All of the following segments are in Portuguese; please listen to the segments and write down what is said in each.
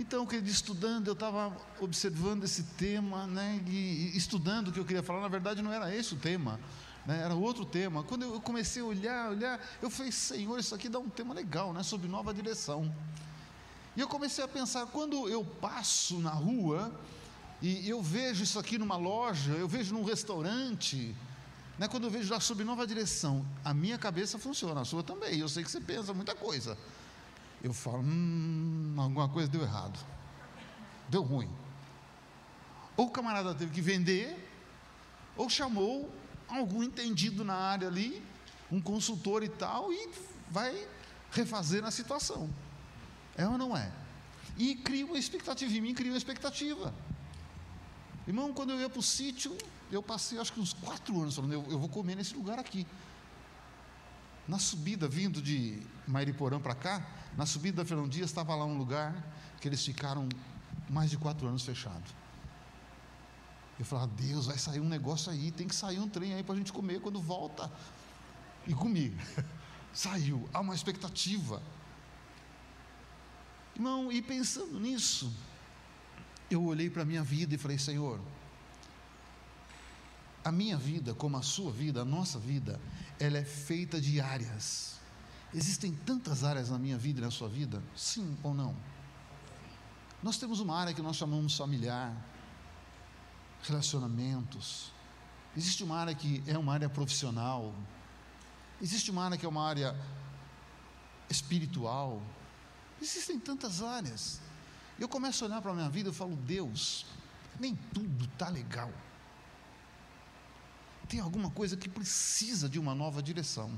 Então, querido, estudando, eu estava observando esse tema, né, e estudando o que eu queria falar, na verdade não era esse o tema, né, era outro tema. Quando eu comecei a olhar, olhar, eu falei, Senhor, isso aqui dá um tema legal, né, sobre nova direção. E eu comecei a pensar, quando eu passo na rua e eu vejo isso aqui numa loja, eu vejo num restaurante, né, quando eu vejo lá sobre nova direção, a minha cabeça funciona, a sua também. Eu sei que você pensa muita coisa. Eu falo, hum, alguma coisa deu errado, deu ruim. Ou o camarada teve que vender, ou chamou algum entendido na área ali, um consultor e tal, e vai refazer a situação. É ou não é? E cria uma expectativa, em mim cria uma expectativa. Irmão, quando eu ia para o sítio, eu passei acho que uns quatro anos falando, eu, eu vou comer nesse lugar aqui. Na subida, vindo de Mairiporã para cá, na subida da Fernão Dias, estava lá um lugar que eles ficaram mais de quatro anos fechados. Eu falava, Deus, vai sair um negócio aí, tem que sair um trem aí para a gente comer quando volta. E comi. Saiu, há uma expectativa. Irmão, e pensando nisso, eu olhei para a minha vida e falei, Senhor, a minha vida, como a sua vida, a nossa vida, ela é feita de áreas. Existem tantas áreas na minha vida e na sua vida? Sim ou não? Nós temos uma área que nós chamamos familiar, relacionamentos. Existe uma área que é uma área profissional. Existe uma área que é uma área espiritual. Existem tantas áreas. Eu começo a olhar para a minha vida e falo, Deus, nem tudo está legal. Tem alguma coisa que precisa de uma nova direção.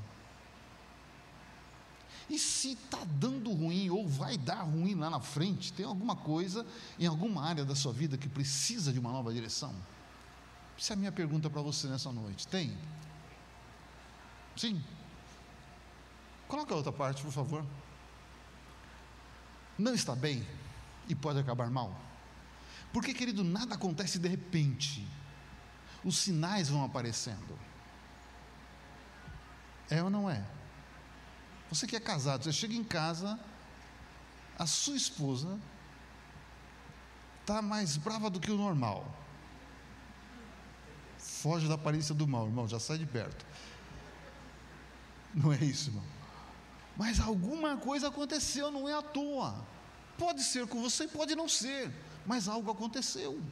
E se está dando ruim ou vai dar ruim lá na frente, tem alguma coisa em alguma área da sua vida que precisa de uma nova direção? Essa é a minha pergunta para você nessa noite. Tem? Sim? Coloca a outra parte, por favor. Não está bem e pode acabar mal? Porque, querido, nada acontece de repente. Os sinais vão aparecendo. É ou não é? Você que é casado, você chega em casa, a sua esposa está mais brava do que o normal. Foge da aparência do mal, irmão, já sai de perto. Não é isso, irmão. Mas alguma coisa aconteceu, não é à toa. Pode ser com você, pode não ser, mas algo aconteceu.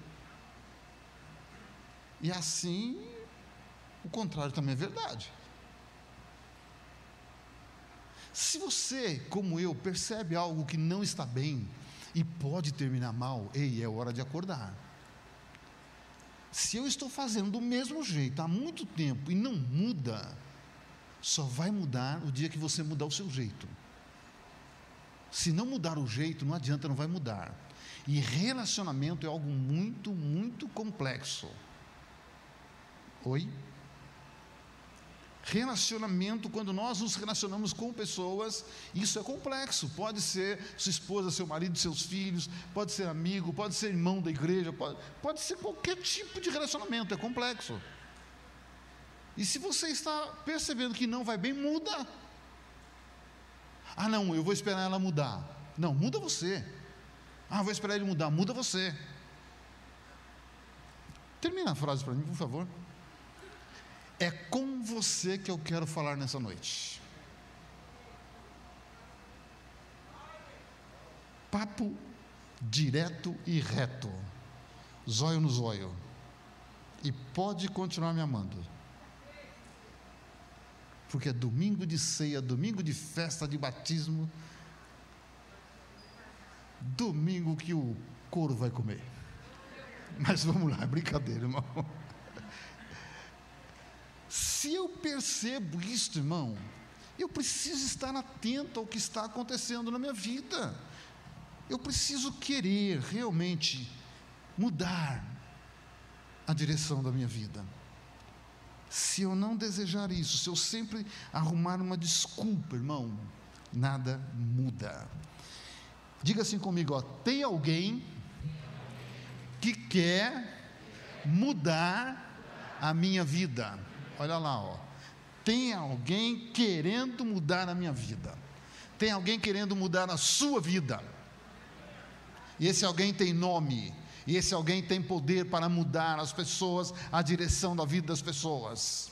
E assim, o contrário também é verdade. Se você, como eu, percebe algo que não está bem e pode terminar mal, ei, é hora de acordar. Se eu estou fazendo do mesmo jeito há muito tempo e não muda, só vai mudar o dia que você mudar o seu jeito. Se não mudar o jeito, não adianta, não vai mudar. E relacionamento é algo muito, muito complexo. Oi? Relacionamento, quando nós nos relacionamos com pessoas, isso é complexo. Pode ser sua esposa, seu marido, seus filhos, pode ser amigo, pode ser irmão da igreja, pode, pode ser qualquer tipo de relacionamento, é complexo. E se você está percebendo que não vai bem, muda. Ah, não, eu vou esperar ela mudar. Não, muda você. Ah, vou esperar ele mudar, muda você. Termina a frase para mim, por favor. É com você que eu quero falar nessa noite. Papo direto e reto, zóio no zóio. E pode continuar me amando. Porque é domingo de ceia, domingo de festa de batismo, domingo que o couro vai comer. Mas vamos lá, brincadeira, irmão. Se eu percebo isto, irmão, eu preciso estar atento ao que está acontecendo na minha vida. Eu preciso querer realmente mudar a direção da minha vida. Se eu não desejar isso, se eu sempre arrumar uma desculpa, irmão, nada muda. Diga assim comigo, ó, tem alguém que quer mudar a minha vida. Olha lá, ó. Tem alguém querendo mudar a minha vida. Tem alguém querendo mudar a sua vida. E esse alguém tem nome. E esse alguém tem poder para mudar as pessoas, a direção da vida das pessoas.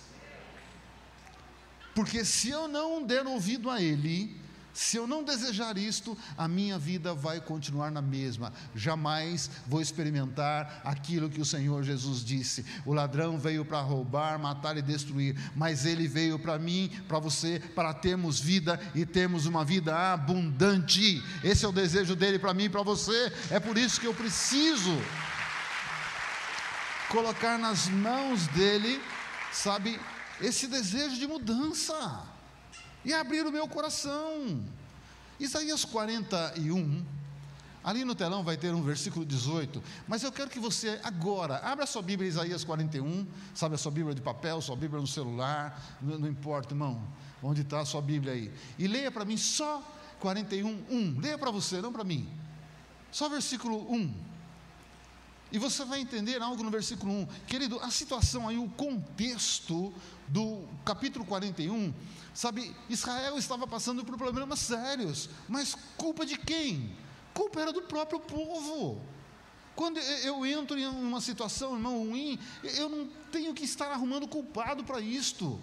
Porque se eu não der ouvido a Ele, se eu não desejar isto, a minha vida vai continuar na mesma. Jamais vou experimentar aquilo que o Senhor Jesus disse: o ladrão veio para roubar, matar e destruir, mas ele veio para mim, para você, para termos vida e termos uma vida abundante. Esse é o desejo dele para mim e para você. É por isso que eu preciso colocar nas mãos dele, sabe, esse desejo de mudança e abrir o meu coração. Isaías 41, ali no telão vai ter um versículo 18, mas eu quero que você agora, abra sua Bíblia, Isaías 41, sabe a sua Bíblia de papel, sua Bíblia no celular, não, não importa, irmão, onde está a sua Bíblia aí, e leia para mim só 41, 1, leia para você, não para mim, só versículo 1. E você vai entender algo no versículo 1. Querido, a situação aí, o contexto do capítulo 41 Sabe, Israel estava passando por problemas sérios, mas culpa de quem? Culpa era do próprio povo. Quando eu entro em uma situação, irmão, ruim, eu não tenho que estar arrumando culpado para isto.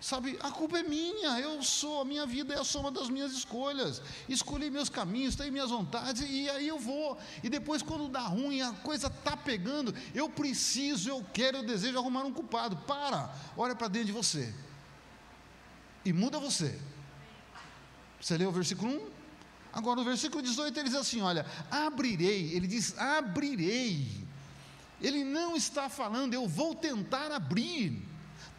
Sabe, a culpa é minha, eu sou, a minha vida é a soma das minhas escolhas. Escolhi meus caminhos, tenho minhas vontades e aí eu vou. E depois, quando dá ruim, a coisa está pegando, eu preciso, eu quero, eu desejo arrumar um culpado. Para, olha para dentro de você e muda você. Você leu o versículo 1? Agora, no versículo 18, ele diz assim: Olha, abrirei. Ele diz: abrirei. Ele não está falando, eu vou tentar abrir.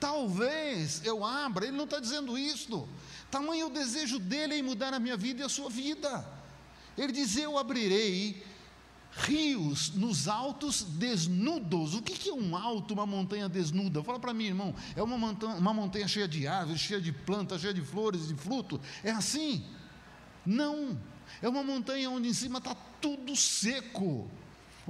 Talvez eu abra. Ele não está dizendo isto. Tamanho o desejo dele em mudar a minha vida e a sua vida. Ele diz: Eu abrirei rios nos altos desnudos. O que é um alto, uma montanha desnuda? Fala para mim, irmão. É uma montanha, uma montanha cheia de árvores, cheia de plantas, cheia de flores, de frutos. É assim? Não. É uma montanha onde em cima está tudo seco.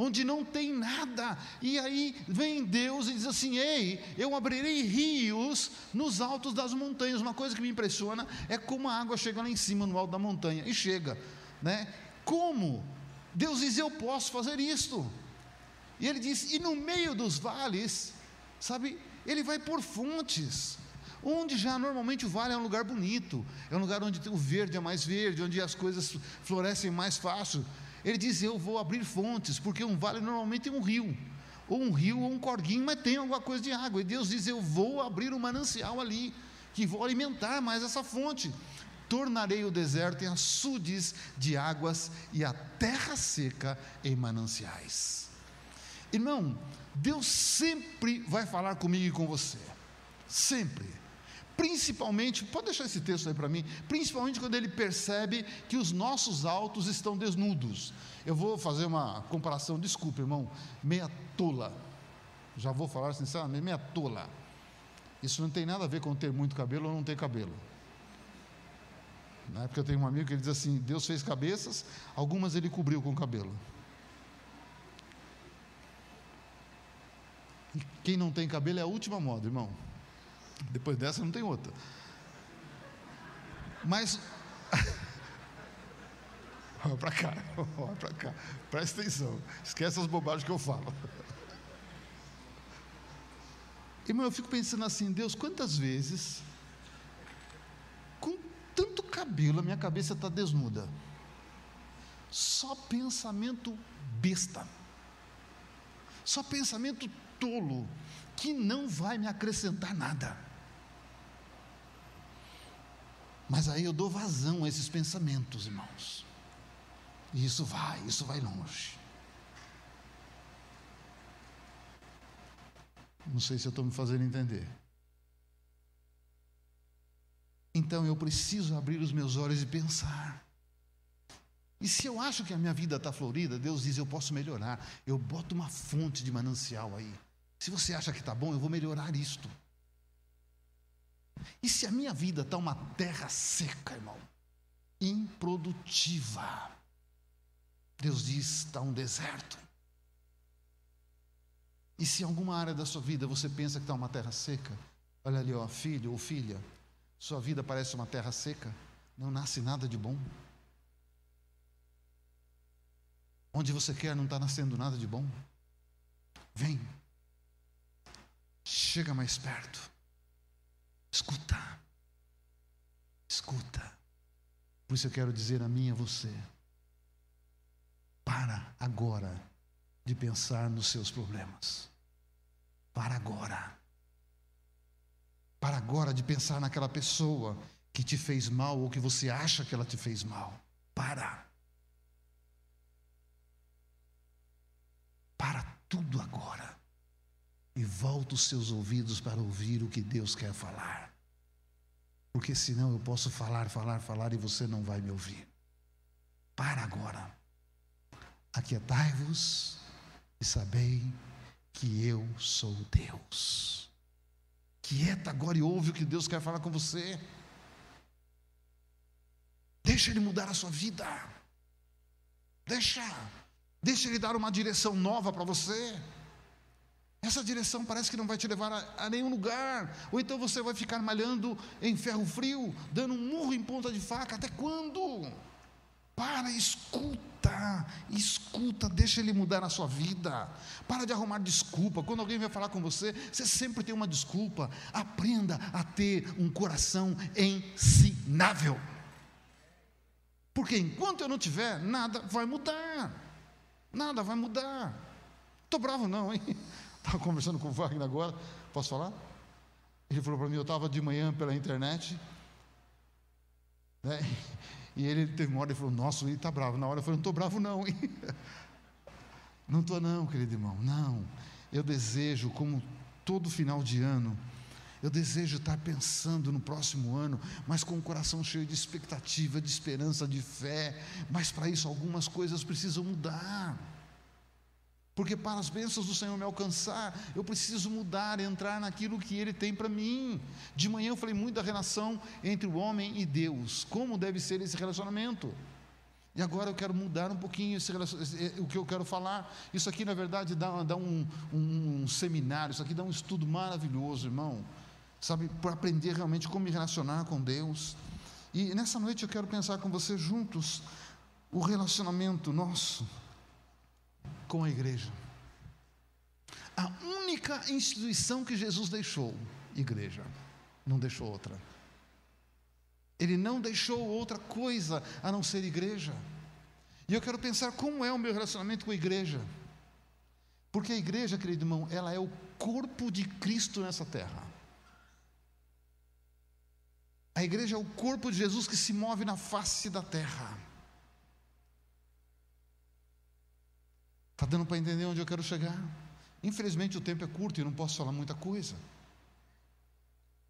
Onde não tem nada, e aí vem Deus e diz assim: Ei, eu abrirei rios nos altos das montanhas. Uma coisa que me impressiona é como a água chega lá em cima, no alto da montanha, e chega, né? Como? Deus diz: Eu posso fazer isto. E ele diz: E no meio dos vales, sabe, ele vai por fontes. Onde já normalmente o vale é um lugar bonito, é um lugar onde o verde é mais verde, onde as coisas florescem mais fácil. Ele diz: Eu vou abrir fontes, porque um vale normalmente é um rio, ou um rio ou um corguinho, mas tem alguma coisa de água. E Deus diz: Eu vou abrir um manancial ali, que vou alimentar mais essa fonte tornarei o deserto em açudes de águas e a terra seca em mananciais. Irmão, Deus sempre vai falar comigo e com você, sempre. Principalmente, pode deixar esse texto aí para mim, principalmente quando ele percebe que os nossos altos estão desnudos. Eu vou fazer uma comparação, desculpa, irmão, meia tola. Já vou falar sinceramente, meia tola. Isso não tem nada a ver com ter muito cabelo ou não ter cabelo. Na época eu tenho um amigo que ele diz assim: Deus fez cabeças, algumas ele cobriu com cabelo. E quem não tem cabelo é a última moda, irmão. Depois dessa não tem outra. Mas. olha para cá, olha para cá. Presta atenção. Esquece as bobagens que eu falo. Irmão, eu fico pensando assim, Deus, quantas vezes tanto cabelo, a minha cabeça está desnuda. Só pensamento besta. Só pensamento tolo, que não vai me acrescentar nada. Mas aí eu dou vazão a esses pensamentos, irmãos. E isso vai, isso vai longe. Não sei se eu estou me fazendo entender. Então eu preciso abrir os meus olhos e pensar. E se eu acho que a minha vida está florida, Deus diz: eu posso melhorar. Eu boto uma fonte de manancial aí. Se você acha que está bom, eu vou melhorar isto. E se a minha vida está uma terra seca, irmão, improdutiva, Deus diz: está um deserto. E se em alguma área da sua vida você pensa que está uma terra seca, olha ali, ó, filho ou filha, sua vida parece uma terra seca, não nasce nada de bom. Onde você quer não está nascendo nada de bom. Vem. Chega mais perto. Escuta. Escuta. Por isso eu quero dizer a mim e a você. Para agora de pensar nos seus problemas. Para agora. Para agora de pensar naquela pessoa que te fez mal ou que você acha que ela te fez mal. Para. Para tudo volta os seus ouvidos para ouvir o que Deus quer falar. Porque senão eu posso falar, falar, falar e você não vai me ouvir. Para agora. Aquietai-vos e sabei que eu sou Deus. Quieta agora e ouve o que Deus quer falar com você. Deixa Ele mudar a sua vida. Deixa. Deixa Ele dar uma direção nova para você. Essa direção parece que não vai te levar a, a, nenhum lugar. Ou então você vai ficar malhando em ferro frio, dando um murro em ponta de faca. Até quando? Para, escuta, escuta, deixa ele mudar a sua vida. Para de arrumar desculpa. Quando alguém vai falar com você, você sempre tem uma desculpa. Aprenda a ter um coração ensinável. Porque enquanto eu não tiver, nada vai mudar. Nada vai mudar. Estou bravo não, hein? Estava conversando com o Wagner agora. Posso falar? Ele falou para mim, eu estava de manhã pela internet. Né? E ele teve uma hora e falou, nossa, ele está bravo. Na hora eu falei, não estou bravo não? Não estou não, querido irmão, não. Eu desejo, como todo final de ano, eu desejo estar pensando no próximo ano, mas com o coração cheio de expectativa, de esperança, de fé. Mas para isso algumas coisas precisam mudar. Porque para as bênçãos do Senhor me alcançar, eu preciso mudar, entrar naquilo que Ele tem para mim. De manhã eu falei muito da relação entre o homem e Deus, como deve ser esse relacionamento. E agora eu quero mudar um pouquinho esse, o que eu quero falar. Isso aqui, na verdade, dá, dá um, um, um seminário, isso aqui dá um estudo maravilhoso, irmão sabe, para aprender realmente como me relacionar com Deus. E nessa noite eu quero pensar com você juntos o relacionamento nosso com a igreja. A única instituição que Jesus deixou, igreja, não deixou outra. Ele não deixou outra coisa a não ser igreja. E eu quero pensar como é o meu relacionamento com a igreja. Porque a igreja, querido irmão, ela é o corpo de Cristo nessa terra. A igreja é o corpo de Jesus que se move na face da terra. Está dando para entender onde eu quero chegar? Infelizmente o tempo é curto e não posso falar muita coisa.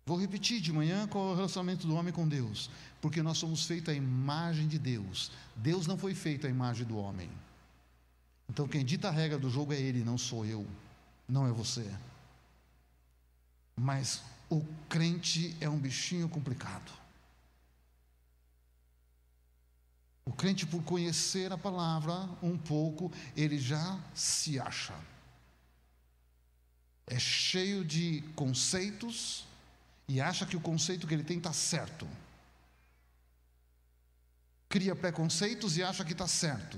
Vou repetir de manhã qual é o relacionamento do homem com Deus, porque nós somos feitos à imagem de Deus. Deus não foi feito à imagem do homem. Então quem dita a regra do jogo é ele, não sou eu, não é você. Mas o crente é um bichinho complicado. O crente, por conhecer a palavra um pouco, ele já se acha. É cheio de conceitos e acha que o conceito que ele tem está certo. Cria preconceitos e acha que está certo.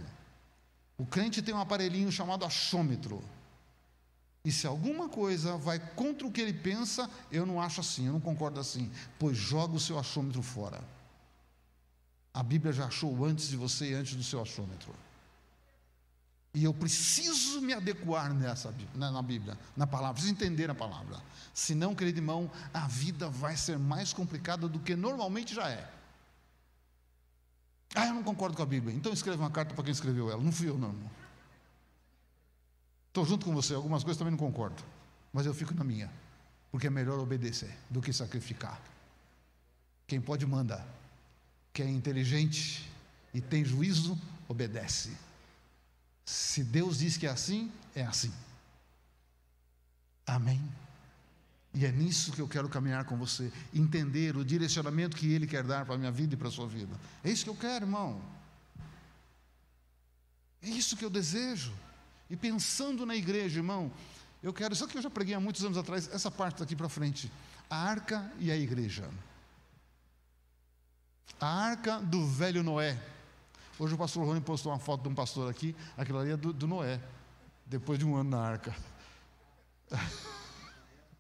O crente tem um aparelhinho chamado achômetro. E se alguma coisa vai contra o que ele pensa, eu não acho assim, eu não concordo assim, pois joga o seu achômetro fora. A Bíblia já achou antes de você e antes do seu achômetro. E eu preciso me adequar nessa, na Bíblia, na palavra, preciso entender a palavra. Senão, querido irmão, a vida vai ser mais complicada do que normalmente já é. Ah, eu não concordo com a Bíblia. Então escreva uma carta para quem escreveu ela. Não fui eu, não, irmão. Estou junto com você, algumas coisas também não concordo, mas eu fico na minha, porque é melhor obedecer do que sacrificar. Quem pode manda, quem é inteligente e tem juízo, obedece. Se Deus diz que é assim, é assim. Amém? E é nisso que eu quero caminhar com você, entender o direcionamento que Ele quer dar para a minha vida e para a sua vida. É isso que eu quero, irmão. É isso que eu desejo. E pensando na igreja, irmão, eu quero, isso que eu já preguei há muitos anos atrás, essa parte daqui para frente, a arca e a igreja. A arca do velho Noé. Hoje o pastor Rony postou uma foto de um pastor aqui, aquilo ali é do, do Noé, depois de um ano na arca.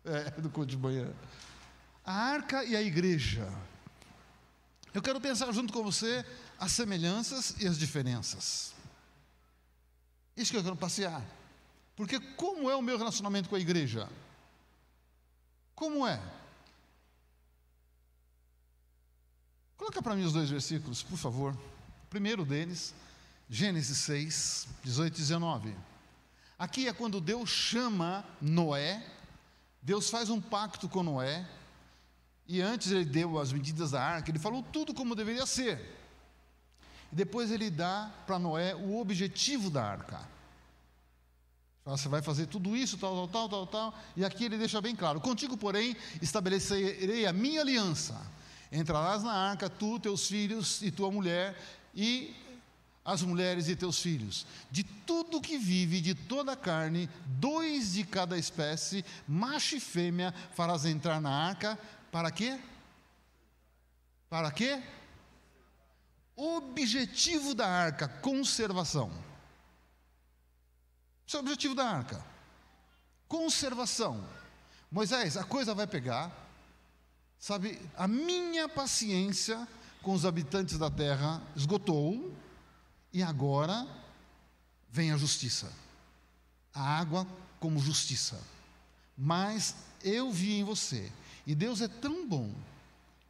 É, do culto de manhã. A arca e a igreja. Eu quero pensar junto com você as semelhanças e as diferenças. Isso que eu quero passear. Porque como é o meu relacionamento com a igreja? Como é? Coloca para mim os dois versículos, por favor. O primeiro deles, Gênesis 6, 18 e 19. Aqui é quando Deus chama Noé, Deus faz um pacto com Noé, e antes ele deu as medidas da arca, ele falou tudo como deveria ser. E depois ele dá para Noé o objetivo da arca. Você vai fazer tudo isso, tal, tal, tal, tal, tal. E aqui ele deixa bem claro: Contigo, porém, estabelecerei a minha aliança. Entrarás na arca, tu, teus filhos e tua mulher, e as mulheres e teus filhos. De tudo que vive, de toda a carne, dois de cada espécie, macho e fêmea, farás entrar na arca. Para quê? Para quê? Objetivo da arca: conservação. Esse é o objetivo da arca. Conservação. Moisés, a coisa vai pegar. Sabe, a minha paciência com os habitantes da terra esgotou, e agora vem a justiça. A água como justiça. Mas eu vi em você, e Deus é tão bom,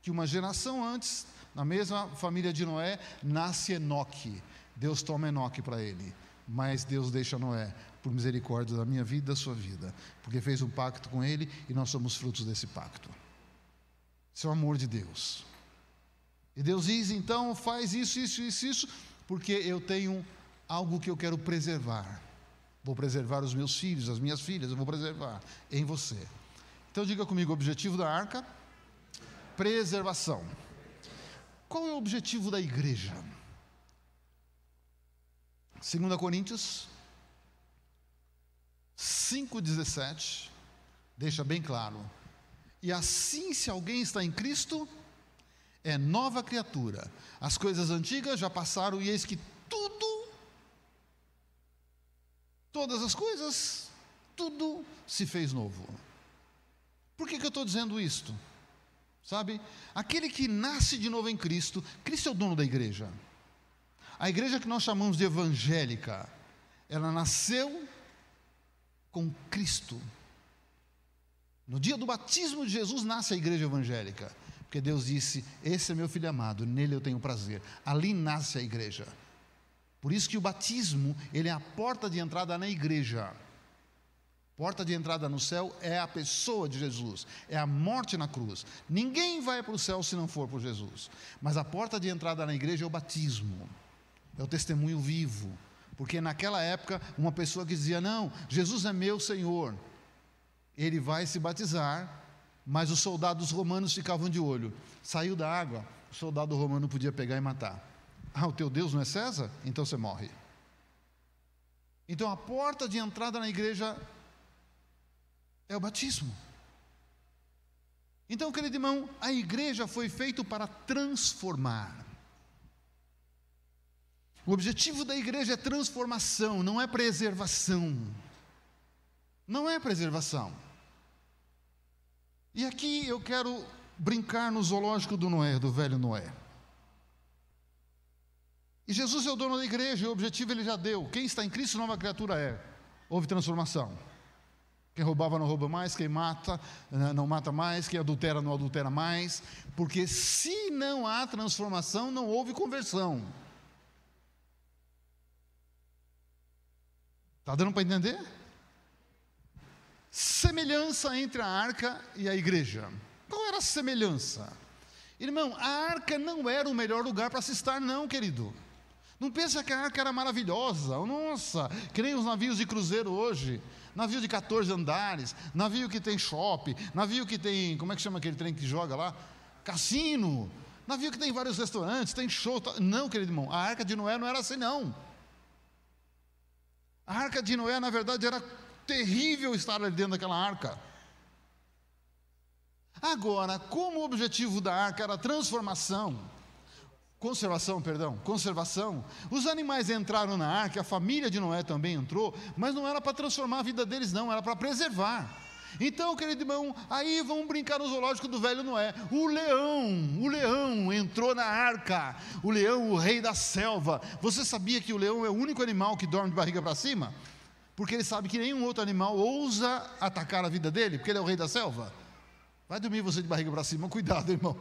que uma geração antes, na mesma família de Noé, nasce Enoque. Deus toma Enoque para ele. Mas Deus deixa Noé por misericórdia da minha vida e da sua vida, porque fez um pacto com ele e nós somos frutos desse pacto. Esse é o amor de Deus. E Deus diz então: faz isso, isso, isso, isso, porque eu tenho algo que eu quero preservar. Vou preservar os meus filhos, as minhas filhas, eu vou preservar em você. Então diga comigo: o objetivo da arca? Preservação. Qual é o objetivo da igreja? 2 Coríntios 5,17 deixa bem claro. E assim, se alguém está em Cristo, é nova criatura. As coisas antigas já passaram e eis que tudo, todas as coisas, tudo se fez novo. Por que, que eu estou dizendo isto? Sabe? Aquele que nasce de novo em Cristo, Cristo é o dono da igreja. A igreja que nós chamamos de evangélica, ela nasceu com Cristo. No dia do batismo de Jesus nasce a igreja evangélica, porque Deus disse: Esse é meu filho amado, nele eu tenho prazer. Ali nasce a igreja. Por isso que o batismo, ele é a porta de entrada na igreja. Porta de entrada no céu é a pessoa de Jesus, é a morte na cruz. Ninguém vai para o céu se não for por Jesus. Mas a porta de entrada na igreja é o batismo, é o testemunho vivo. Porque naquela época, uma pessoa que dizia: Não, Jesus é meu Senhor, ele vai se batizar, mas os soldados romanos ficavam de olho. Saiu da água, o soldado romano podia pegar e matar. Ah, o teu Deus não é César? Então você morre. Então a porta de entrada na igreja é o batismo. Então, querido irmão, a igreja foi feita para transformar. O objetivo da igreja é transformação, não é preservação. Não é preservação. E aqui eu quero brincar no zoológico do Noé, do velho Noé. E Jesus é o dono da igreja, e o objetivo ele já deu. Quem está em Cristo, nova criatura é. Houve transformação. Quem roubava não rouba mais, quem mata né, não mata mais, quem adultera não adultera mais, porque se não há transformação, não houve conversão. Está dando para entender? Semelhança entre a arca e a igreja. Qual era a semelhança? Irmão, a arca não era o melhor lugar para se estar, não, querido. Não pensa que a arca era maravilhosa. Nossa, que nem os navios de cruzeiro hoje. Navio de 14 andares, navio que tem shopping, navio que tem, como é que chama aquele trem que joga lá? Cassino. Navio que tem vários restaurantes, tem show. Tá... Não, querido irmão, a arca de Noé não era assim, não. A arca de Noé, na verdade, era terrível estar ali dentro daquela arca. Agora, como o objetivo da arca era transformação, conservação, perdão, conservação. Os animais entraram na arca, a família de Noé também entrou, mas não era para transformar a vida deles, não, era para preservar. Então, querido irmão, aí vamos brincar no zoológico do velho Noé. O leão, o leão entrou na arca. O leão, o rei da selva. Você sabia que o leão é o único animal que dorme de barriga para cima? Porque ele sabe que nenhum outro animal ousa atacar a vida dele, porque ele é o rei da selva. Vai dormir você de barriga para cima, cuidado, irmão.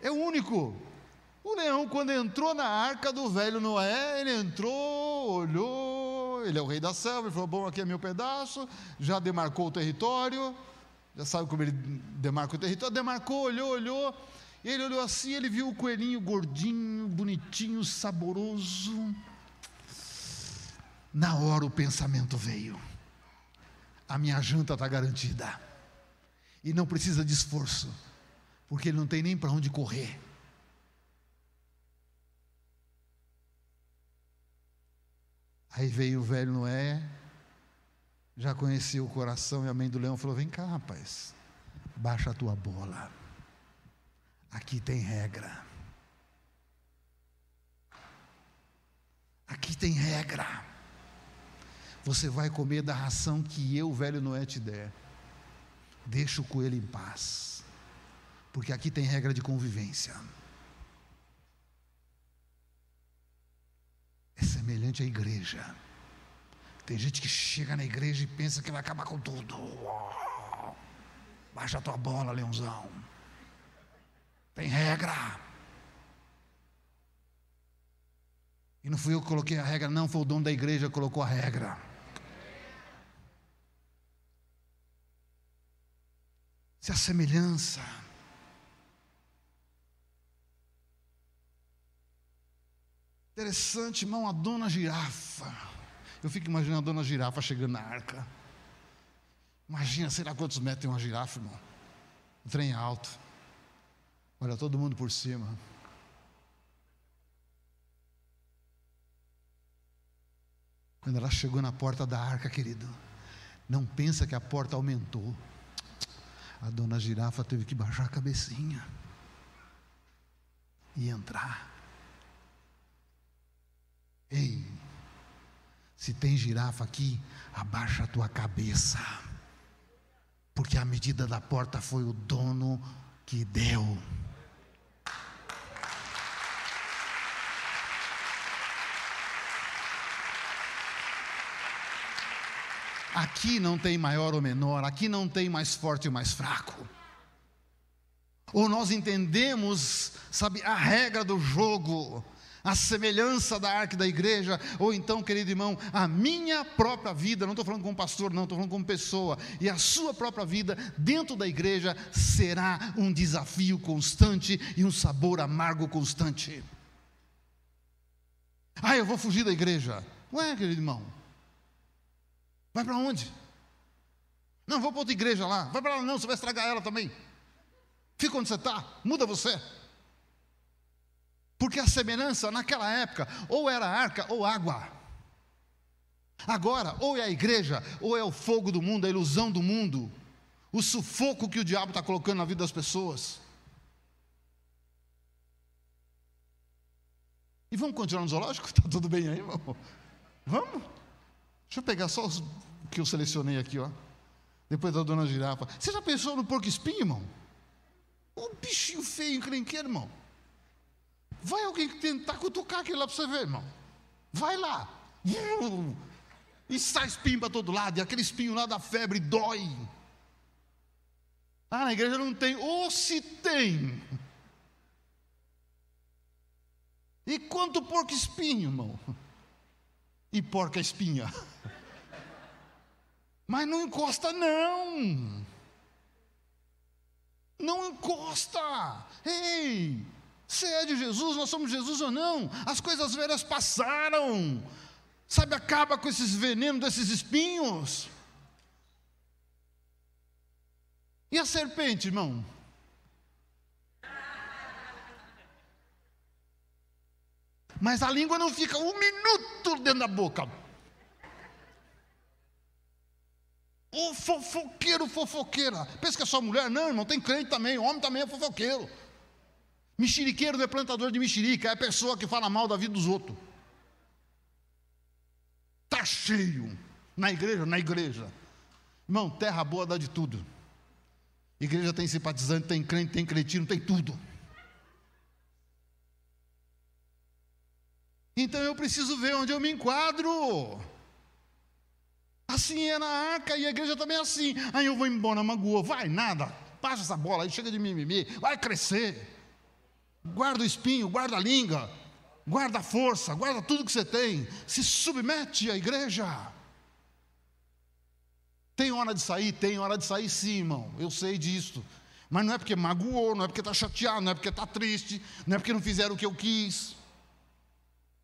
É o único. O leão, quando entrou na arca do velho Noé, ele entrou, olhou, ele é o rei da selva, ele falou: Bom, aqui é meu pedaço, já demarcou o território, já sabe como ele demarca o território, demarcou, olhou, olhou, ele olhou assim, ele viu o coelhinho gordinho, bonitinho, saboroso. Na hora o pensamento veio: a minha janta está garantida, e não precisa de esforço, porque ele não tem nem para onde correr. Aí veio o velho Noé, já conhecia o coração, e a mãe do leão falou: Vem cá, rapaz, baixa a tua bola. Aqui tem regra. Aqui tem regra. Você vai comer da ração que eu, velho Noé, te der. Deixa o coelho em paz. Porque aqui tem regra de convivência. é semelhante à igreja. Tem gente que chega na igreja e pensa que vai acabar com tudo. Baixa a tua bola, leãozão. Tem regra. E não fui eu que coloquei a regra, não, foi o dono da igreja que colocou a regra. Se a semelhança Interessante, irmão, a dona girafa. Eu fico imaginando a dona girafa chegando na arca. Imagina, sei lá quantos metros tem uma girafa, irmão. Um trem alto. Olha todo mundo por cima. Quando ela chegou na porta da arca, querido, não pensa que a porta aumentou. A dona girafa teve que baixar a cabecinha e entrar. Ei, se tem girafa aqui, abaixa a tua cabeça, porque a medida da porta foi o dono que deu. Aqui não tem maior ou menor, aqui não tem mais forte ou mais fraco. Ou nós entendemos, sabe, a regra do jogo a semelhança da arca da igreja, ou então, querido irmão, a minha própria vida, não estou falando como pastor, não, estou falando como pessoa, e a sua própria vida dentro da igreja será um desafio constante e um sabor amargo constante. Ah, eu vou fugir da igreja. Ué, querido irmão, vai para onde? Não, vou para outra igreja lá. Vai para lá, não, você vai estragar ela também. Fica onde você está, muda você. Porque a semelhança naquela época ou era arca ou água. Agora, ou é a igreja, ou é o fogo do mundo, a ilusão do mundo, o sufoco que o diabo está colocando na vida das pessoas. E vamos continuar no zoológico? Está tudo bem aí, irmão? Vamos? Deixa eu pegar só os que eu selecionei aqui, ó. Depois da dona girafa. Você já pensou no porco espinho, irmão? Um bichinho feio, encrenqueiro, irmão. Vai alguém tentar cutucar aquele lá para você ver, irmão. Vai lá. E sai espinho para todo lado, e aquele espinho lá da febre dói. Ah, na igreja não tem. Ou se tem. E quanto porco espinho, irmão? E porca espinha. Mas não encosta, não. Não encosta. Ei! Se é de Jesus, nós somos Jesus ou não? As coisas velhas passaram. Sabe, acaba com esses venenos desses espinhos. E a serpente, irmão? Mas a língua não fica um minuto dentro da boca. O fofoqueiro, fofoqueira. Pensa que é só mulher? Não, irmão, tem crente também. Homem também é fofoqueiro. Mexeriqueiro não é plantador de mexerica, é a pessoa que fala mal da vida dos outros. Está cheio. Na igreja, na igreja. Irmão, terra boa dá de tudo. Igreja tem simpatizante, tem crente, tem cretino, tem tudo. Então eu preciso ver onde eu me enquadro. Assim é na arca e a igreja também é assim. Aí eu vou embora, magoa. Vai nada. Passa essa bola aí, chega de mimimi. Vai crescer. Guarda o espinho, guarda a língua. Guarda a força, guarda tudo que você tem. Se submete à igreja. Tem hora de sair? Tem hora de sair sim, irmão. Eu sei disso. Mas não é porque magoou, não é porque está chateado, não é porque está triste, não é porque não fizeram o que eu quis.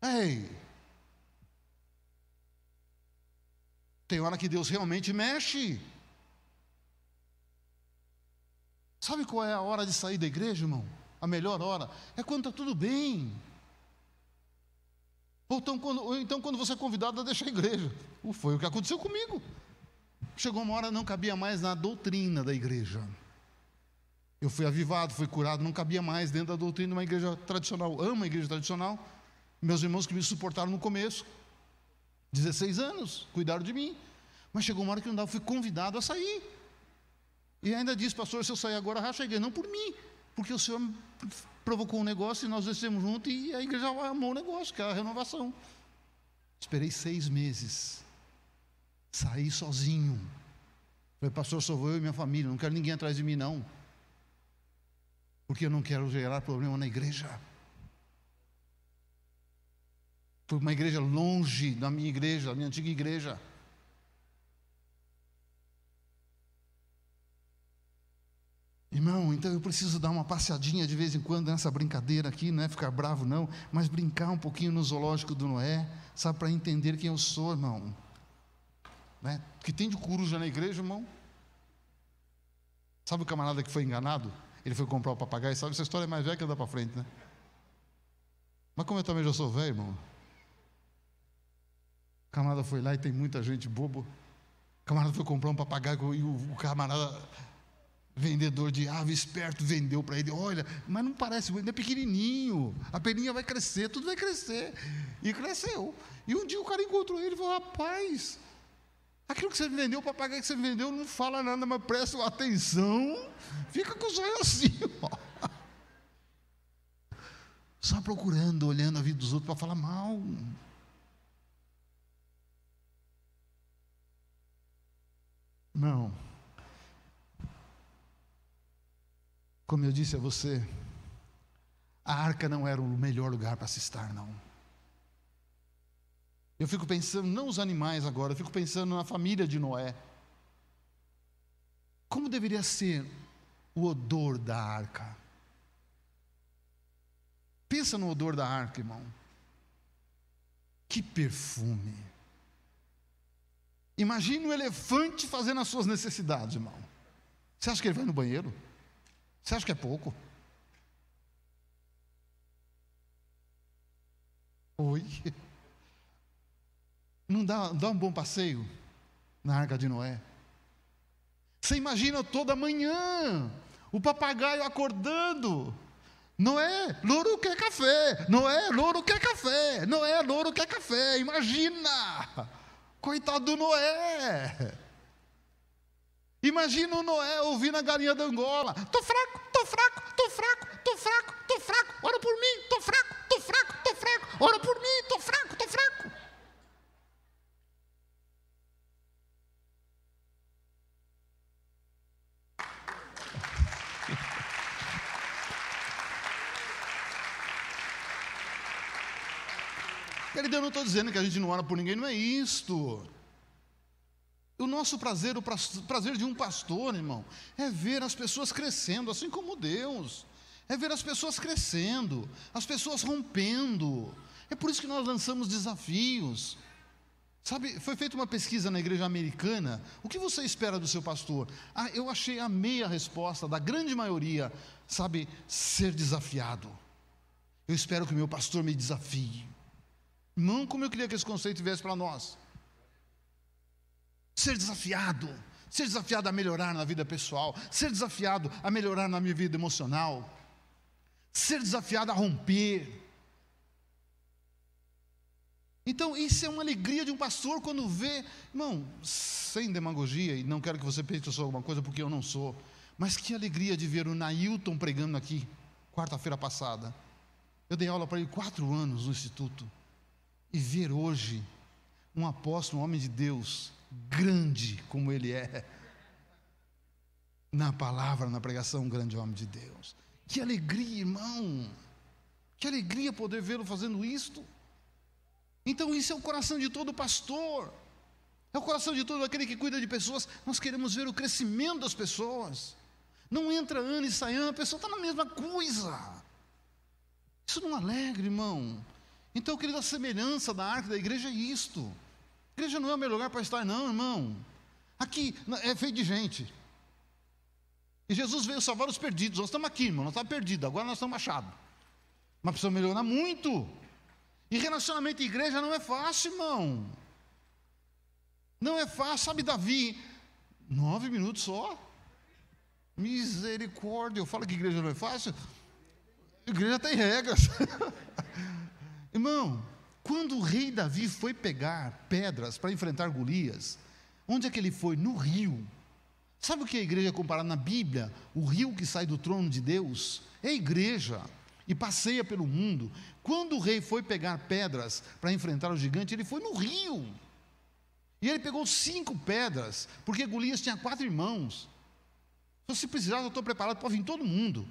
Ei! Tem hora que Deus realmente mexe. Sabe qual é a hora de sair da igreja, irmão? A melhor hora é quando está tudo bem. Ou então, quando, ou então quando você é convidado a deixar a igreja. Foi o que aconteceu comigo. Chegou uma hora não cabia mais na doutrina da igreja. Eu fui avivado, fui curado, não cabia mais dentro da doutrina de uma igreja tradicional. Amo a igreja tradicional. Meus irmãos que me suportaram no começo, 16 anos, cuidaram de mim. Mas chegou uma hora que não dava, fui convidado a sair. E ainda disse, pastor, se eu sair agora, racha a igreja. Não por mim, porque o senhor provocou um negócio e nós descemos juntos e a igreja amou o negócio, que é a renovação. Esperei seis meses. Saí sozinho. Falei, pastor, só vou eu e minha família, não quero ninguém atrás de mim, não. Porque eu não quero gerar problema na igreja. Foi uma igreja longe da minha igreja, da minha antiga igreja. Irmão, então eu preciso dar uma passeadinha de vez em quando nessa brincadeira aqui, não é ficar bravo não, mas brincar um pouquinho no zoológico do Noé, sabe, para entender quem eu sou, irmão. Né? Que tem de coruja na igreja, irmão. Sabe o camarada que foi enganado? Ele foi comprar o papagaio, sabe, essa história é mais velha que anda para frente, né? Mas como eu também já sou velho, irmão, o camarada foi lá e tem muita gente bobo. O camarada foi comprar um papagaio e o, o camarada, vendedor de ave esperto, vendeu para ele. Olha, mas não parece, ele é pequenininho. A peninha vai crescer, tudo vai crescer. E cresceu. E um dia o cara encontrou ele e falou: Rapaz, aquilo que você vendeu, o papagaio que você vendeu, não fala nada, mas presta atenção. Fica com os olhos assim, ó. Só procurando, olhando a vida dos outros para falar mal. Não. Como eu disse a você, a arca não era o melhor lugar para se estar, não. Eu fico pensando, não os animais agora, eu fico pensando na família de Noé. Como deveria ser o odor da arca? Pensa no odor da arca, irmão. Que perfume. Imagine um elefante fazendo as suas necessidades, irmão. Você acha que ele vai no banheiro? Você acha que é pouco? Oi. Não dá, dá um bom passeio na arca de Noé? Você imagina toda manhã o papagaio acordando. Noé, louro quer café. Noé, louro quer café. Noé, louro quer café. Imagina! Coitado do Noé. Imagina o Noé ouvindo a galinha da Angola. Tô fraco, tô fraco, tô fraco, tô fraco, tô fraco. Ora por mim, tô fraco, tô fraco, tô fraco. Ora por mim, tô fraco, tô fraco. Querido, eu não estou dizendo que a gente não ora por ninguém, não é isto. O nosso prazer, o prazer de um pastor, irmão, é ver as pessoas crescendo, assim como Deus. É ver as pessoas crescendo, as pessoas rompendo. É por isso que nós lançamos desafios. Sabe, foi feita uma pesquisa na igreja americana. O que você espera do seu pastor? Ah, eu achei a meia resposta da grande maioria, sabe, ser desafiado. Eu espero que o meu pastor me desafie. Não como eu queria que esse conceito viesse para nós. Ser desafiado, ser desafiado a melhorar na vida pessoal, ser desafiado a melhorar na minha vida emocional, ser desafiado a romper. Então, isso é uma alegria de um pastor quando vê, irmão, sem demagogia, e não quero que você pense que eu sou alguma coisa, porque eu não sou, mas que alegria de ver o Nailton pregando aqui, quarta-feira passada. Eu dei aula para ele quatro anos no instituto, e ver hoje um apóstolo, um homem de Deus, grande como ele é, na palavra, na pregação, um grande homem de Deus. Que alegria, irmão! Que alegria poder vê-lo fazendo isto. Então, isso é o coração de todo pastor, é o coração de todo aquele que cuida de pessoas. Nós queremos ver o crescimento das pessoas. Não entra ano e sai ano, a pessoa está na mesma coisa. Isso não alegra, irmão. Então, querido, a semelhança da arca da igreja é isto. A igreja não é o melhor lugar para estar, não, irmão. Aqui é feito de gente. E Jesus veio salvar os perdidos. Nós estamos aqui, irmão, nós estamos perdidos, agora nós estamos achados. Mas precisamos melhorar muito. E relacionamento em igreja não é fácil, irmão. Não é fácil, sabe, Davi? Nove minutos só. Misericórdia. Eu falo que igreja não é fácil. Igreja tem regras. irmão, quando o rei Davi foi pegar pedras para enfrentar Golias, onde é que ele foi? No rio. Sabe o que a igreja é comparada na Bíblia? O rio que sai do trono de Deus é a igreja e passeia pelo mundo. Quando o rei foi pegar pedras para enfrentar o gigante, ele foi no rio. E ele pegou cinco pedras, porque Golias tinha quatro irmãos. Então, se precisar, eu estou preparado para vir todo mundo.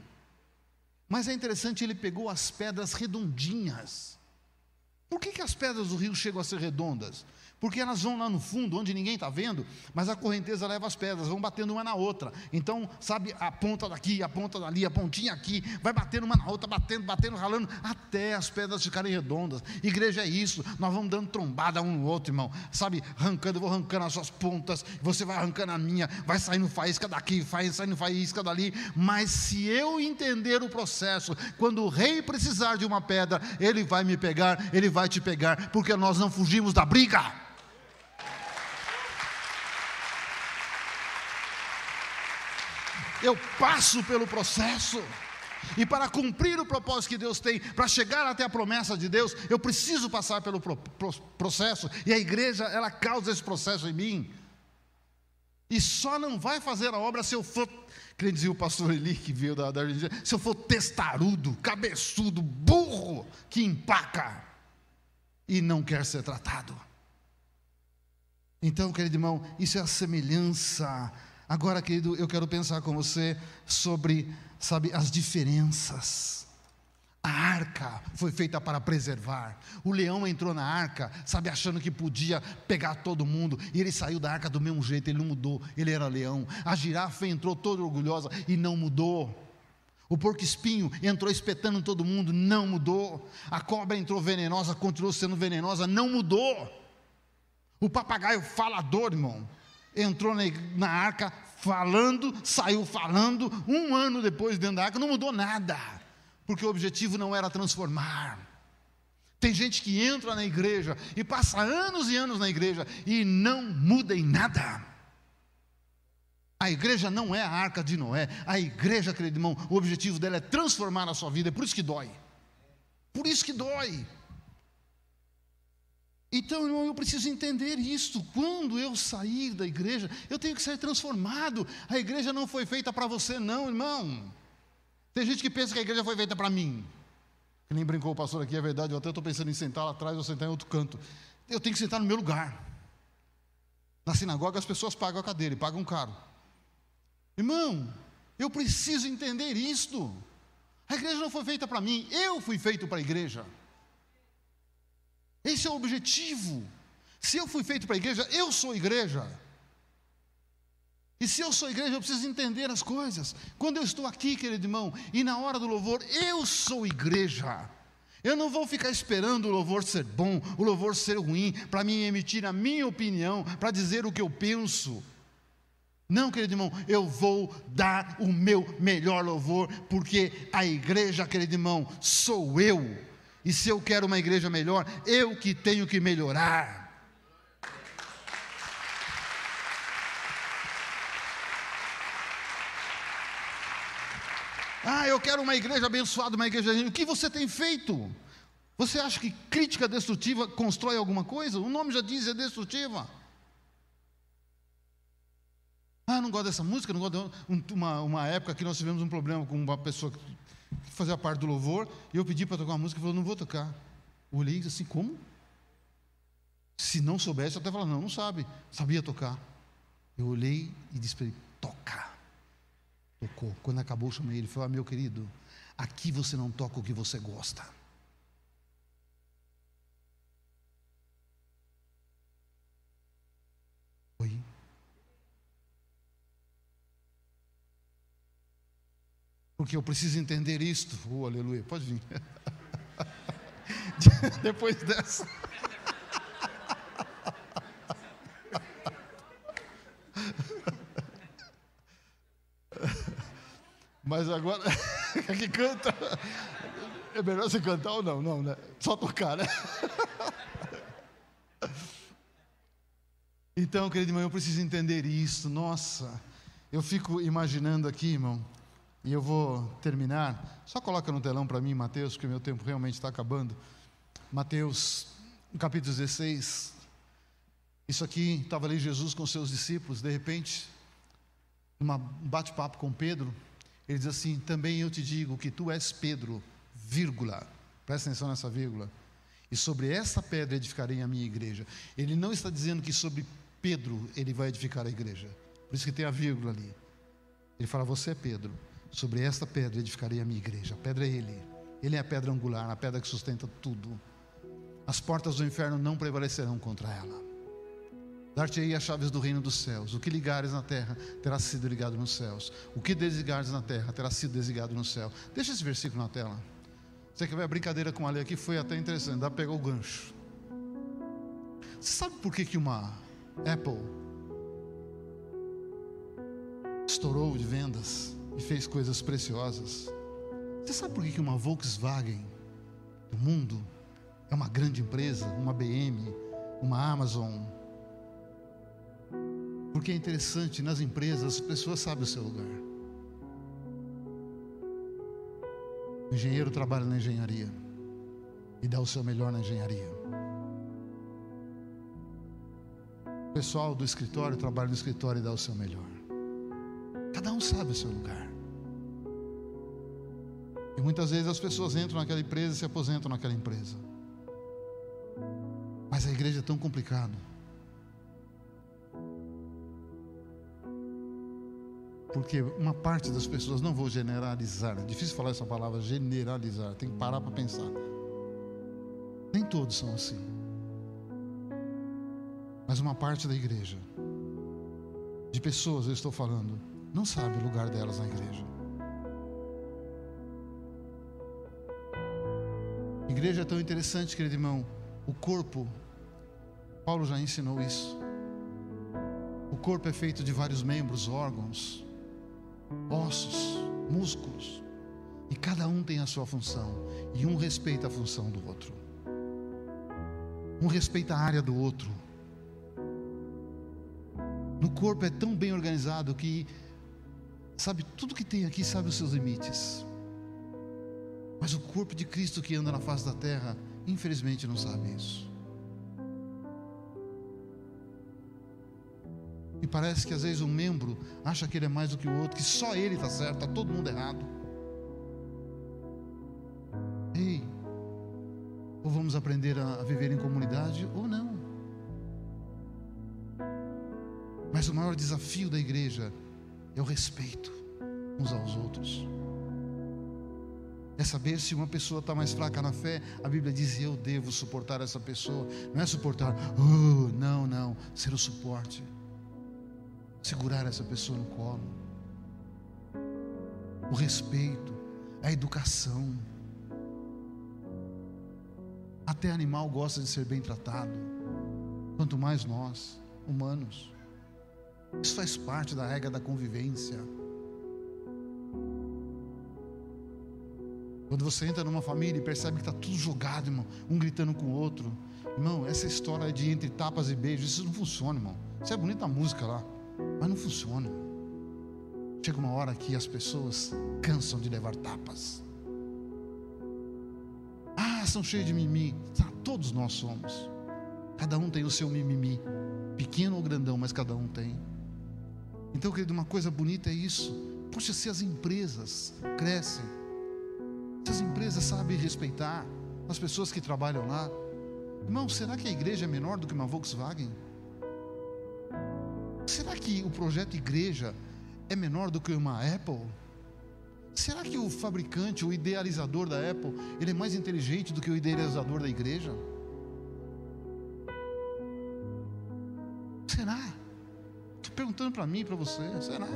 Mas é interessante, ele pegou as pedras redondinhas. Por que, que as pedras do rio chegam a ser redondas? Porque elas vão lá no fundo, onde ninguém está vendo, mas a correnteza leva as pedras, vão batendo uma na outra. Então, sabe, a ponta daqui, a ponta dali, a pontinha aqui, vai batendo uma na outra, batendo, batendo, ralando, até as pedras ficarem redondas. Igreja é isso, nós vamos dando trombada um no outro, irmão. Sabe, arrancando, eu vou arrancando as suas pontas, você vai arrancando a minha, vai saindo faísca daqui, vai saindo faísca dali. Mas se eu entender o processo, quando o rei precisar de uma pedra, ele vai me pegar, ele vai te pegar, porque nós não fugimos da briga. Eu passo pelo processo. E para cumprir o propósito que Deus tem, para chegar até a promessa de Deus, eu preciso passar pelo pro, pro, processo. E a igreja, ela causa esse processo em mim. E só não vai fazer a obra se eu for, que dizia o pastor Eli, que veio da, da Argentina, se eu for testarudo, cabeçudo, burro, que empaca e não quer ser tratado. Então, querido irmão, isso é a semelhança Agora, querido, eu quero pensar com você sobre, sabe, as diferenças. A arca foi feita para preservar. O leão entrou na arca, sabe, achando que podia pegar todo mundo, e ele saiu da arca do mesmo jeito, ele não mudou, ele era leão. A girafa entrou toda orgulhosa e não mudou. O porco espinho entrou espetando todo mundo, não mudou. A cobra entrou venenosa, continuou sendo venenosa, não mudou. O papagaio falador, irmão, entrou na, na arca falando, saiu falando, um ano depois dentro da arca, não mudou nada, porque o objetivo não era transformar. Tem gente que entra na igreja e passa anos e anos na igreja e não muda em nada. A igreja não é a arca de Noé. A igreja, querido irmão, o objetivo dela é transformar a sua vida. É por isso que dói. Por isso que dói. Então, irmão, eu preciso entender isto. Quando eu sair da igreja, eu tenho que ser transformado. A igreja não foi feita para você, não, irmão. Tem gente que pensa que a igreja foi feita para mim. Que nem brincou o pastor aqui, é verdade. Eu até estou pensando em sentar lá atrás ou sentar em outro canto. Eu tenho que sentar no meu lugar. Na sinagoga, as pessoas pagam a cadeira e pagam caro. Irmão, eu preciso entender isto. A igreja não foi feita para mim, eu fui feito para a igreja. Esse é o objetivo. Se eu fui feito para a igreja, eu sou igreja. E se eu sou igreja, eu preciso entender as coisas. Quando eu estou aqui, querido irmão, e na hora do louvor, eu sou igreja. Eu não vou ficar esperando o louvor ser bom, o louvor ser ruim, para mim emitir a minha opinião, para dizer o que eu penso. Não, querido irmão, eu vou dar o meu melhor louvor, porque a igreja, querido irmão, sou eu. E se eu quero uma igreja melhor, eu que tenho que melhorar. Ah, eu quero uma igreja abençoada, uma igreja. O que você tem feito? Você acha que crítica destrutiva constrói alguma coisa? O nome já diz, é destrutiva. Ah, não gosto dessa música, não gosto de uma, uma época que nós tivemos um problema com uma pessoa que fazia parte do louvor, e eu pedi para tocar uma música e falou, não vou tocar. Eu olhei assim, como? Se não soubesse, eu até falava, não, não sabe, sabia tocar. Eu olhei e disse para ele, toca. Tocou. Quando acabou, chamei ele falei, ah, meu querido, aqui você não toca o que você gosta. Porque eu preciso entender isto. Oh, aleluia. Pode vir. Depois dessa. Mas agora, que canta. É melhor você cantar ou não? Não, né? Só tocar, né? Então, querido irmão, eu preciso entender isso. Nossa, eu fico imaginando aqui, irmão, e eu vou terminar. Só coloca no telão para mim, Mateus, porque o meu tempo realmente está acabando. Mateus, capítulo 16. Isso aqui, estava ali Jesus com seus discípulos, de repente, num bate-papo com Pedro, ele diz assim: Também eu te digo que tu és Pedro, vírgula. Presta atenção nessa vírgula. E sobre essa pedra edificarei a minha igreja. Ele não está dizendo que sobre Pedro ele vai edificar a igreja. Por isso que tem a vírgula ali. Ele fala: Você é Pedro. Sobre esta pedra edificarei a minha igreja. A pedra é Ele. Ele é a pedra angular, a pedra que sustenta tudo. As portas do inferno não prevalecerão contra ela. Dar-te-ei as chaves do reino dos céus. O que ligares na terra terá sido ligado nos céus. O que desligares na terra terá sido desligado no céu. Deixa esse versículo na tela. Você quer ver a brincadeira com a lei aqui? Foi até interessante. Dá para pegar o gancho. Você sabe por que, que uma Apple estourou de vendas e fez coisas preciosas? Você sabe por que, uma Volkswagen do mundo é uma grande empresa? Uma BM, uma Amazon, porque é interessante, nas empresas as pessoas sabem o seu lugar. O engenheiro trabalha na engenharia e dá o seu melhor na engenharia. O pessoal do escritório trabalha no escritório e dá o seu melhor. Cada um sabe o seu lugar. E muitas vezes as pessoas entram naquela empresa e se aposentam naquela empresa. Mas a igreja é tão complicado. porque uma parte das pessoas, não vou generalizar, é difícil falar essa palavra generalizar, tem que parar para pensar. Nem todos são assim. Mas uma parte da igreja, de pessoas eu estou falando, não sabe o lugar delas na igreja. Igreja é tão interessante, querido irmão. O corpo, Paulo já ensinou isso. O corpo é feito de vários membros, órgãos ossos, músculos. E cada um tem a sua função. E um respeita a função do outro. Um respeita a área do outro. No corpo é tão bem organizado que sabe tudo que tem aqui sabe os seus limites. Mas o corpo de Cristo que anda na face da terra, infelizmente não sabe isso. E parece que às vezes um membro acha que ele é mais do que o outro, que só ele está certo, está todo mundo errado. Ei, ou vamos aprender a viver em comunidade ou não. Mas o maior desafio da igreja é o respeito uns aos outros. É saber se uma pessoa está mais fraca na fé, a Bíblia diz: eu devo suportar essa pessoa. Não é suportar, oh, não, não, ser o suporte segurar essa pessoa no colo. O respeito, a educação. Até animal gosta de ser bem tratado, quanto mais nós, humanos. Isso faz parte da regra da convivência. Quando você entra numa família e percebe que está tudo jogado, irmão, um gritando com o outro. Irmão, essa história de entre tapas e beijos, isso não funciona, irmão. Isso é bonita a música lá. Mas não funciona. chega uma hora que as pessoas cansam de levar tapas. Ah, são cheios de mimimi. Tá, todos nós somos. Cada um tem o seu mimimi, pequeno ou grandão, mas cada um tem. Então, querido, uma coisa bonita é isso. Poxa, se as empresas crescem, se as empresas sabem respeitar as pessoas que trabalham lá, irmão, será que a igreja é menor do que uma Volkswagen? Será que o projeto igreja é menor do que uma Apple? Será que o fabricante, o idealizador da Apple, ele é mais inteligente do que o idealizador da igreja? Será? Estou perguntando para mim, para você, será?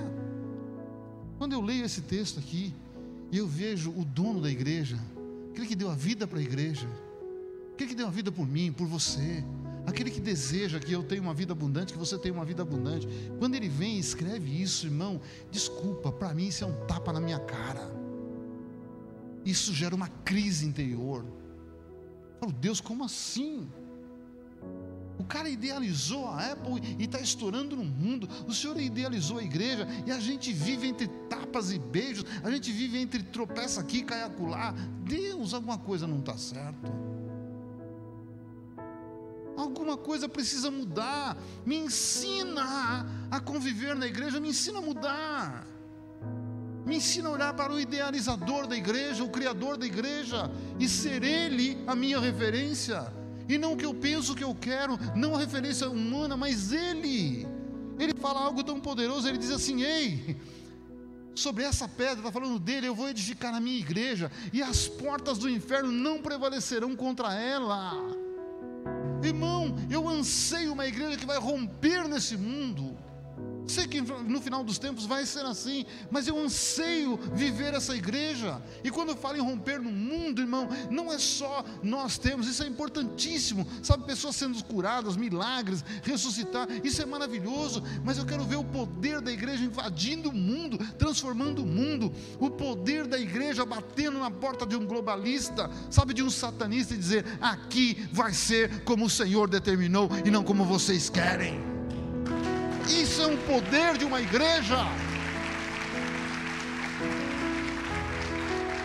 Quando eu leio esse texto aqui, e eu vejo o dono da igreja, aquele que deu a vida para a igreja, aquele que deu a vida por mim, por você, aquele que deseja que eu tenha uma vida abundante, que você tenha uma vida abundante. Quando ele vem e escreve isso, irmão, desculpa, para mim isso é um tapa na minha cara. Isso gera uma crise interior. Eu falo, Deus, como assim? Cara idealizou a Apple e está estourando no mundo. O Senhor idealizou a igreja e a gente vive entre tapas e beijos. A gente vive entre tropeça aqui, cai acolá. Deus, alguma coisa não está certo. Alguma coisa precisa mudar. Me ensina a conviver na igreja, me ensina a mudar. Me ensina a olhar para o idealizador da igreja, o criador da igreja, e ser ele a minha referência e não o que eu penso que eu quero, não a referência humana, mas Ele. Ele fala algo tão poderoso, ele diz assim: Ei, sobre essa pedra, está falando dele, eu vou edificar a minha igreja, e as portas do inferno não prevalecerão contra ela. Irmão, eu anseio uma igreja que vai romper nesse mundo. Sei que no final dos tempos vai ser assim, mas eu anseio viver essa igreja. E quando eu falo em romper no mundo, irmão, não é só nós temos, isso é importantíssimo. Sabe, pessoas sendo curadas, milagres, ressuscitar, isso é maravilhoso. Mas eu quero ver o poder da igreja invadindo o mundo, transformando o mundo. O poder da igreja batendo na porta de um globalista, sabe, de um satanista e dizer: aqui vai ser como o Senhor determinou e não como vocês querem. Isso é um poder de uma igreja.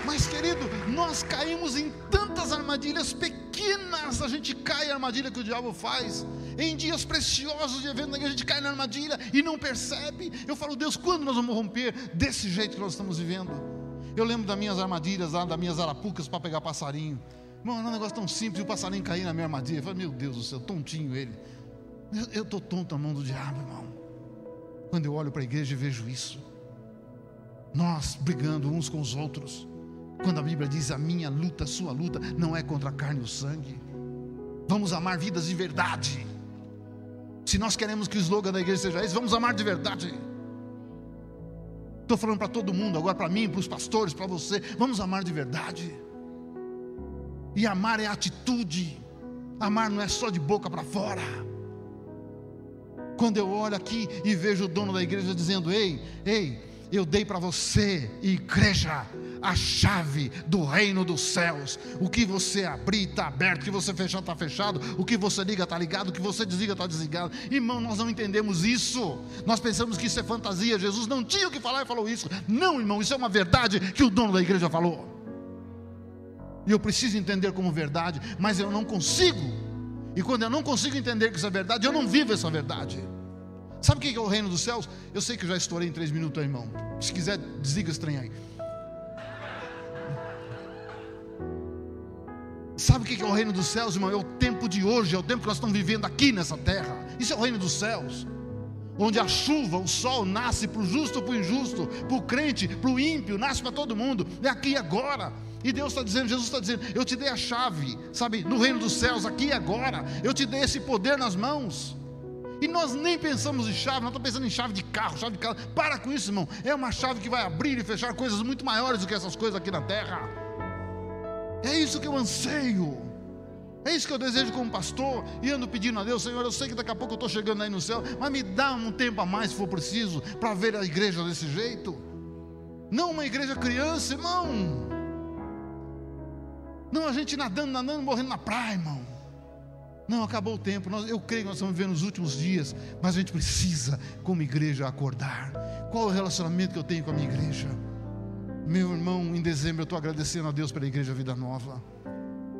Mas, querido, nós caímos em tantas armadilhas pequenas, a gente cai na armadilha que o diabo faz. Em dias preciosos de evento, a gente cai na armadilha e não percebe. Eu falo, Deus, quando nós vamos romper desse jeito que nós estamos vivendo? Eu lembro das minhas armadilhas lá, das minhas arapucas para pegar passarinho. Mano, é um negócio tão simples, o passarinho cair na minha armadilha. Eu falei, meu Deus do céu, tontinho ele. Eu estou tonto na mão do diabo, irmão. Quando eu olho para a igreja e vejo isso, nós brigando uns com os outros, quando a Bíblia diz a minha luta, a sua luta, não é contra a carne e o sangue, vamos amar vidas de verdade. Se nós queremos que o slogan da igreja seja esse, vamos amar de verdade. Estou falando para todo mundo, agora para mim, para os pastores, para você, vamos amar de verdade. E amar é atitude, amar não é só de boca para fora. Quando eu olho aqui e vejo o dono da igreja dizendo: Ei, ei, eu dei para você, igreja, a chave do reino dos céus. O que você abrir está aberto, o que você fechar está fechado, o que você liga está ligado, o que você desliga está desligado. Irmão, nós não entendemos isso. Nós pensamos que isso é fantasia. Jesus não tinha o que falar e falou isso. Não, irmão, isso é uma verdade que o dono da igreja falou. E eu preciso entender como verdade, mas eu não consigo e quando eu não consigo entender que isso é verdade, eu não vivo essa verdade. Sabe o que é o reino dos céus? Eu sei que eu já estourei em três minutos, irmão. Se quiser, desliga esse trem aí. Sabe o que é o reino dos céus, irmão? É o tempo de hoje, é o tempo que nós estamos vivendo aqui nessa terra. Isso é o reino dos céus. Onde a chuva, o sol nasce para o justo ou para o injusto, para o crente, para o ímpio, nasce para todo mundo. É aqui e agora. E Deus está dizendo, Jesus está dizendo: Eu te dei a chave, sabe, no reino dos céus, aqui e agora. Eu te dei esse poder nas mãos. E nós nem pensamos em chave, nós estamos pensando em chave de carro, chave de casa. Para com isso, irmão. É uma chave que vai abrir e fechar coisas muito maiores do que essas coisas aqui na terra. É isso que eu anseio. É isso que eu desejo como pastor. E ando pedindo a Deus, Senhor, eu sei que daqui a pouco eu estou chegando aí no céu, mas me dá um tempo a mais se for preciso, para ver a igreja desse jeito. Não uma igreja criança, irmão. Não a gente nadando, nadando, morrendo na praia, irmão. Não, acabou o tempo. Nós, eu creio que nós estamos vivendo os últimos dias, mas a gente precisa, como igreja, acordar. Qual é o relacionamento que eu tenho com a minha igreja? Meu irmão, em dezembro eu estou agradecendo a Deus pela Igreja Vida Nova.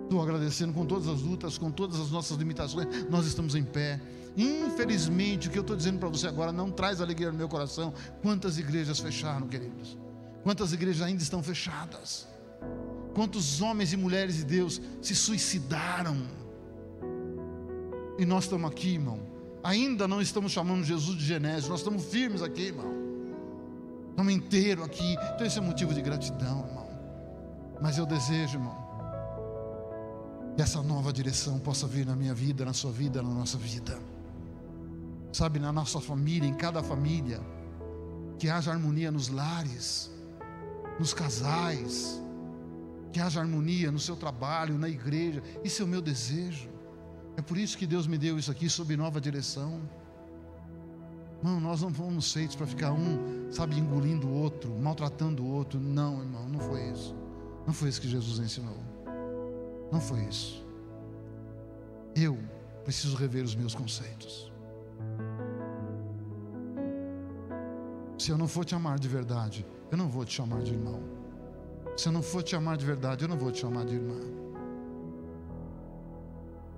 Estou agradecendo com todas as lutas, com todas as nossas limitações, nós estamos em pé. Infelizmente, o que eu estou dizendo para você agora não traz alegria no meu coração. Quantas igrejas fecharam, queridos? Quantas igrejas ainda estão fechadas? Quantos homens e mulheres de Deus se suicidaram? E nós estamos aqui, irmão. Ainda não estamos chamando Jesus de Genésio, nós estamos firmes aqui, irmão. Estamos inteiros aqui. Então, esse é motivo de gratidão, irmão. Mas eu desejo, irmão, que essa nova direção possa vir na minha vida, na sua vida, na nossa vida. Sabe, na nossa família, em cada família, que haja harmonia nos lares, nos casais, que haja harmonia no seu trabalho, na igreja. Isso é o meu desejo. É por isso que Deus me deu isso aqui sob nova direção. Irmão, nós não fomos feitos para ficar um, sabe, engolindo o outro, maltratando o outro. Não, irmão, não foi isso. Não foi isso que Jesus ensinou. Não foi isso. Eu preciso rever os meus conceitos. Se eu não for te amar de verdade, eu não vou te chamar de irmão. Se eu não for te amar de verdade, eu não vou te chamar de irmã.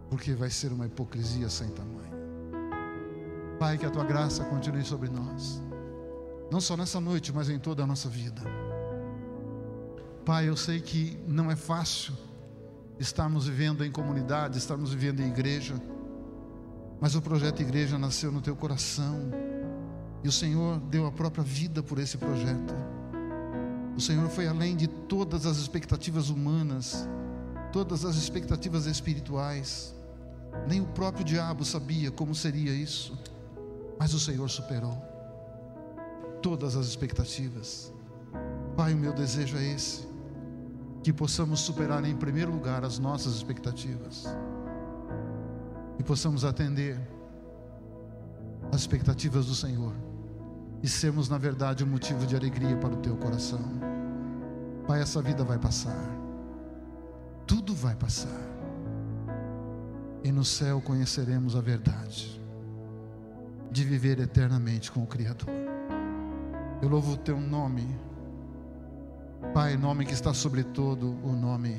Porque vai ser uma hipocrisia sem tamanho. Pai, que a tua graça continue sobre nós. Não só nessa noite, mas em toda a nossa vida. Pai, eu sei que não é fácil estarmos vivendo em comunidade, estarmos vivendo em igreja, mas o projeto Igreja nasceu no teu coração e o Senhor deu a própria vida por esse projeto. O Senhor foi além de todas as expectativas humanas, todas as expectativas espirituais. Nem o próprio diabo sabia como seria isso, mas o Senhor superou todas as expectativas. Pai, o meu desejo é esse que possamos superar em primeiro lugar as nossas expectativas e possamos atender as expectativas do Senhor e sermos, na verdade, um motivo de alegria para o teu coração. Pai, essa vida vai passar, tudo vai passar, e no céu conheceremos a verdade de viver eternamente com o Criador. Eu louvo o teu nome Pai, nome que está sobre todo o nome,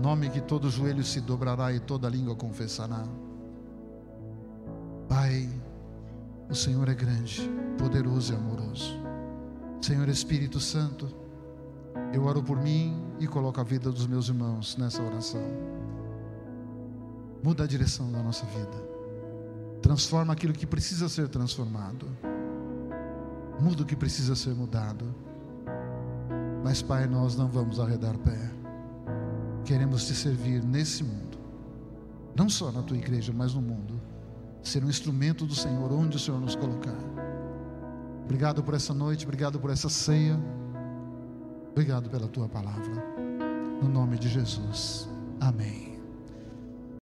nome que todo joelho se dobrará e toda língua confessará. Pai, o Senhor é grande, poderoso e amoroso. Senhor Espírito Santo, eu oro por mim e coloco a vida dos meus irmãos nessa oração. Muda a direção da nossa vida. Transforma aquilo que precisa ser transformado. Muda o que precisa ser mudado mas, Pai, nós não vamos arredar pé. Queremos te servir nesse mundo, não só na tua igreja, mas no mundo. Ser um instrumento do Senhor onde o Senhor nos colocar. Obrigado por essa noite, obrigado por essa ceia. Obrigado pela tua palavra. No nome de Jesus. Amém.